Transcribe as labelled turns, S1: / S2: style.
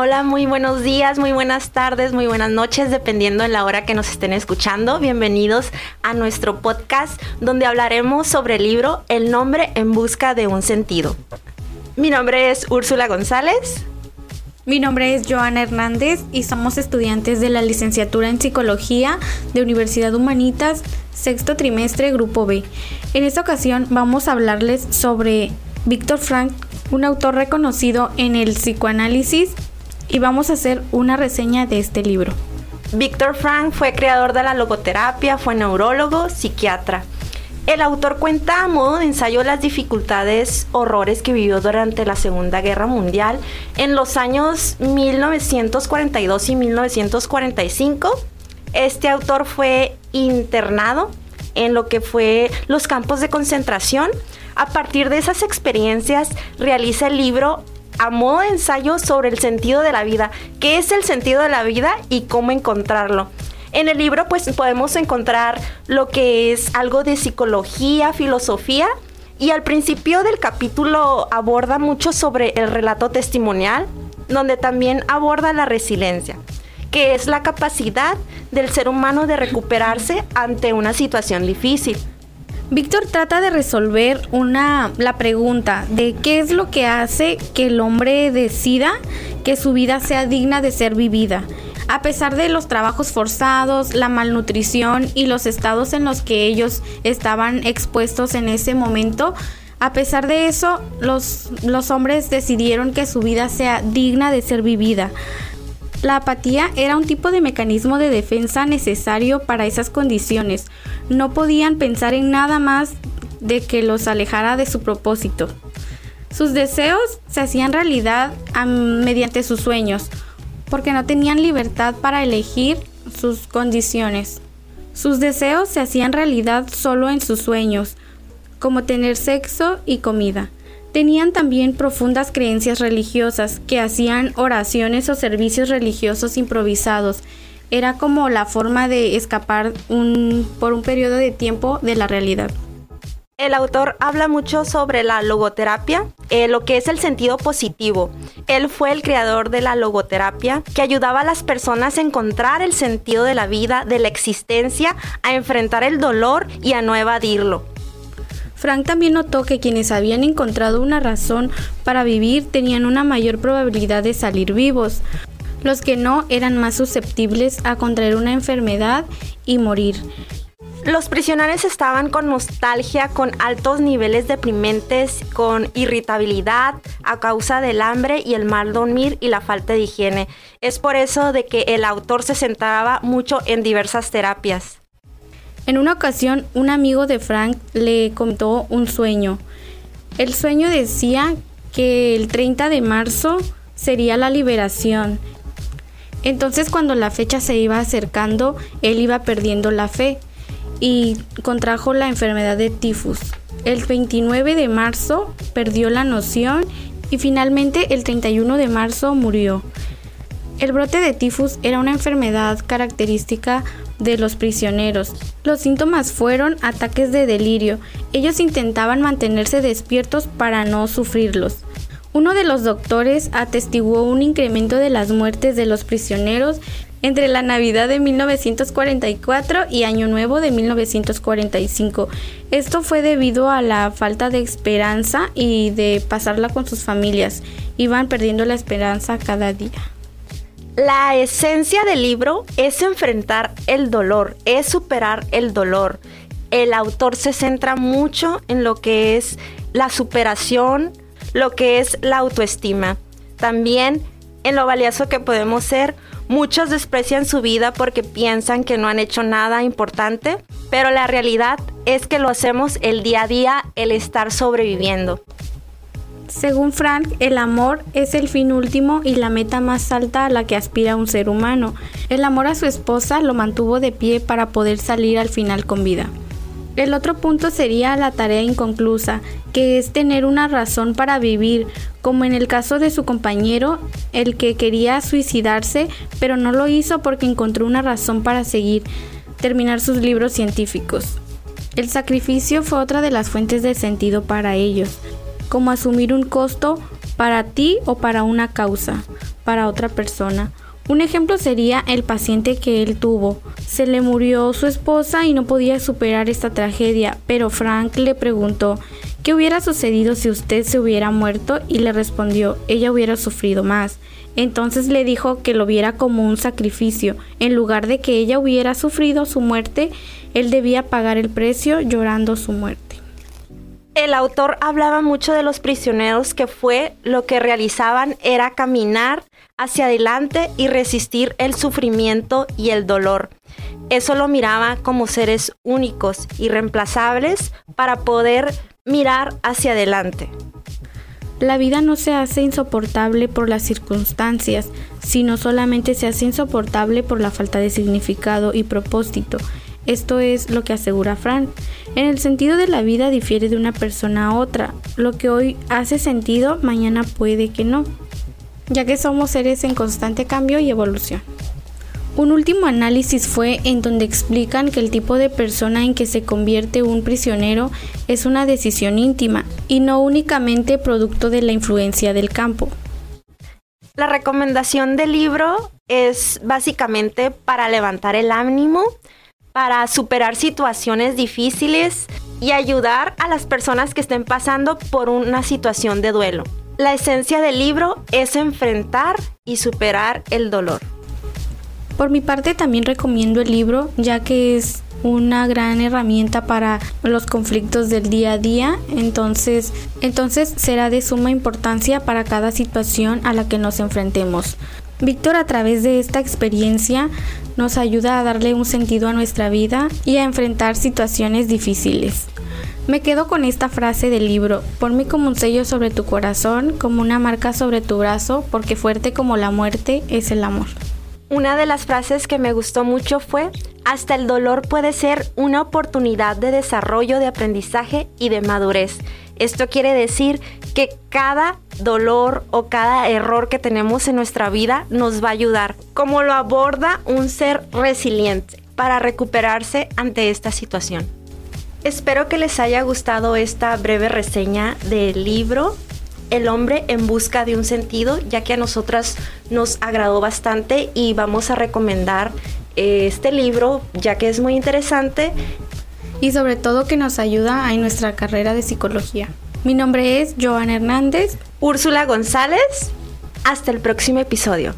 S1: Hola, muy buenos días, muy buenas tardes, muy buenas noches, dependiendo de la hora que nos estén escuchando. Bienvenidos a nuestro podcast donde hablaremos sobre el libro El nombre en busca de un sentido. Mi nombre es Úrsula González.
S2: Mi nombre es Joana Hernández y somos estudiantes de la licenciatura en Psicología de Universidad Humanitas, sexto trimestre, Grupo B. En esta ocasión vamos a hablarles sobre Víctor Frank, un autor reconocido en el psicoanálisis y vamos a hacer una reseña de este libro.
S1: Víctor Frank fue creador de la logoterapia, fue neurólogo, psiquiatra. El autor cuenta a modo de ensayo las dificultades, horrores que vivió durante la Segunda Guerra Mundial en los años 1942 y 1945. Este autor fue internado en lo que fue los campos de concentración. A partir de esas experiencias realiza el libro a modo ensayo sobre el sentido de la vida, qué es el sentido de la vida y cómo encontrarlo. En el libro pues podemos encontrar lo que es algo de psicología, filosofía y al principio del capítulo aborda mucho sobre el relato testimonial, donde también aborda la resiliencia, que es la capacidad del ser humano de recuperarse ante una situación difícil.
S2: Víctor trata de resolver una la pregunta de qué es lo que hace que el hombre decida que su vida sea digna de ser vivida. A pesar de los trabajos forzados, la malnutrición y los estados en los que ellos estaban expuestos en ese momento, a pesar de eso, los, los hombres decidieron que su vida sea digna de ser vivida. La apatía era un tipo de mecanismo de defensa necesario para esas condiciones. No podían pensar en nada más de que los alejara de su propósito. Sus deseos se hacían realidad mediante sus sueños, porque no tenían libertad para elegir sus condiciones. Sus deseos se hacían realidad solo en sus sueños, como tener sexo y comida. Tenían también profundas creencias religiosas que hacían oraciones o servicios religiosos improvisados. Era como la forma de escapar por un periodo de tiempo de la realidad.
S1: El autor habla mucho sobre la logoterapia, eh, lo que es el sentido positivo. Él fue el creador de la logoterapia que ayudaba a las personas a encontrar el sentido de la vida, de la existencia, a enfrentar el dolor y a no evadirlo.
S2: Frank también notó que quienes habían encontrado una razón para vivir tenían una mayor probabilidad de salir vivos. Los que no eran más susceptibles a contraer una enfermedad y morir.
S1: Los prisioneros estaban con nostalgia, con altos niveles deprimentes, con irritabilidad a causa del hambre y el mal dormir y la falta de higiene. Es por eso de que el autor se centraba mucho en diversas terapias.
S2: En una ocasión, un amigo de Frank le contó un sueño. El sueño decía que el 30 de marzo sería la liberación. Entonces cuando la fecha se iba acercando, él iba perdiendo la fe y contrajo la enfermedad de tifus. El 29 de marzo perdió la noción y finalmente el 31 de marzo murió. El brote de tifus era una enfermedad característica de los prisioneros. Los síntomas fueron ataques de delirio. Ellos intentaban mantenerse despiertos para no sufrirlos. Uno de los doctores atestiguó un incremento de las muertes de los prisioneros entre la Navidad de 1944 y Año Nuevo de 1945. Esto fue debido a la falta de esperanza y de pasarla con sus familias. Iban perdiendo la esperanza cada día.
S1: La esencia del libro es enfrentar el dolor, es superar el dolor. El autor se centra mucho en lo que es la superación, lo que es la autoestima. También en lo valioso que podemos ser. Muchos desprecian su vida porque piensan que no han hecho nada importante, pero la realidad es que lo hacemos el día a día, el estar sobreviviendo.
S2: Según Frank, el amor es el fin último y la meta más alta a la que aspira un ser humano. El amor a su esposa lo mantuvo de pie para poder salir al final con vida. El otro punto sería la tarea inconclusa, que es tener una razón para vivir, como en el caso de su compañero, el que quería suicidarse, pero no lo hizo porque encontró una razón para seguir, terminar sus libros científicos. El sacrificio fue otra de las fuentes de sentido para ellos como asumir un costo para ti o para una causa, para otra persona. Un ejemplo sería el paciente que él tuvo. Se le murió su esposa y no podía superar esta tragedia, pero Frank le preguntó qué hubiera sucedido si usted se hubiera muerto y le respondió ella hubiera sufrido más. Entonces le dijo que lo viera como un sacrificio. En lugar de que ella hubiera sufrido su muerte, él debía pagar el precio llorando su muerte.
S1: El autor hablaba mucho de los prisioneros que fue lo que realizaban era caminar hacia adelante y resistir el sufrimiento y el dolor. Eso lo miraba como seres únicos, irreemplazables, para poder mirar hacia adelante.
S2: La vida no se hace insoportable por las circunstancias, sino solamente se hace insoportable por la falta de significado y propósito. Esto es lo que asegura Frank. En el sentido de la vida difiere de una persona a otra. Lo que hoy hace sentido, mañana puede que no ya que somos seres en constante cambio y evolución. Un último análisis fue en donde explican que el tipo de persona en que se convierte un prisionero es una decisión íntima y no únicamente producto de la influencia del campo.
S1: La recomendación del libro es básicamente para levantar el ánimo, para superar situaciones difíciles y ayudar a las personas que estén pasando por una situación de duelo. La esencia del libro es enfrentar y superar el dolor.
S2: Por mi parte también recomiendo el libro ya que es una gran herramienta para los conflictos del día a día, entonces, entonces será de suma importancia para cada situación a la que nos enfrentemos. Víctor a través de esta experiencia nos ayuda a darle un sentido a nuestra vida y a enfrentar situaciones difíciles. Me quedo con esta frase del libro, ponme como un sello sobre tu corazón, como una marca sobre tu brazo, porque fuerte como la muerte es el amor.
S1: Una de las frases que me gustó mucho fue, hasta el dolor puede ser una oportunidad de desarrollo, de aprendizaje y de madurez. Esto quiere decir que cada dolor o cada error que tenemos en nuestra vida nos va a ayudar, como lo aborda un ser resiliente para recuperarse ante esta situación. Espero que les haya gustado esta breve reseña del libro El hombre en busca de un sentido, ya que a nosotras nos agradó bastante y vamos a recomendar eh, este libro, ya que es muy interesante.
S2: Y sobre todo que nos ayuda en nuestra carrera de psicología. Mi nombre es Joana Hernández.
S1: Úrsula González. Hasta el próximo episodio.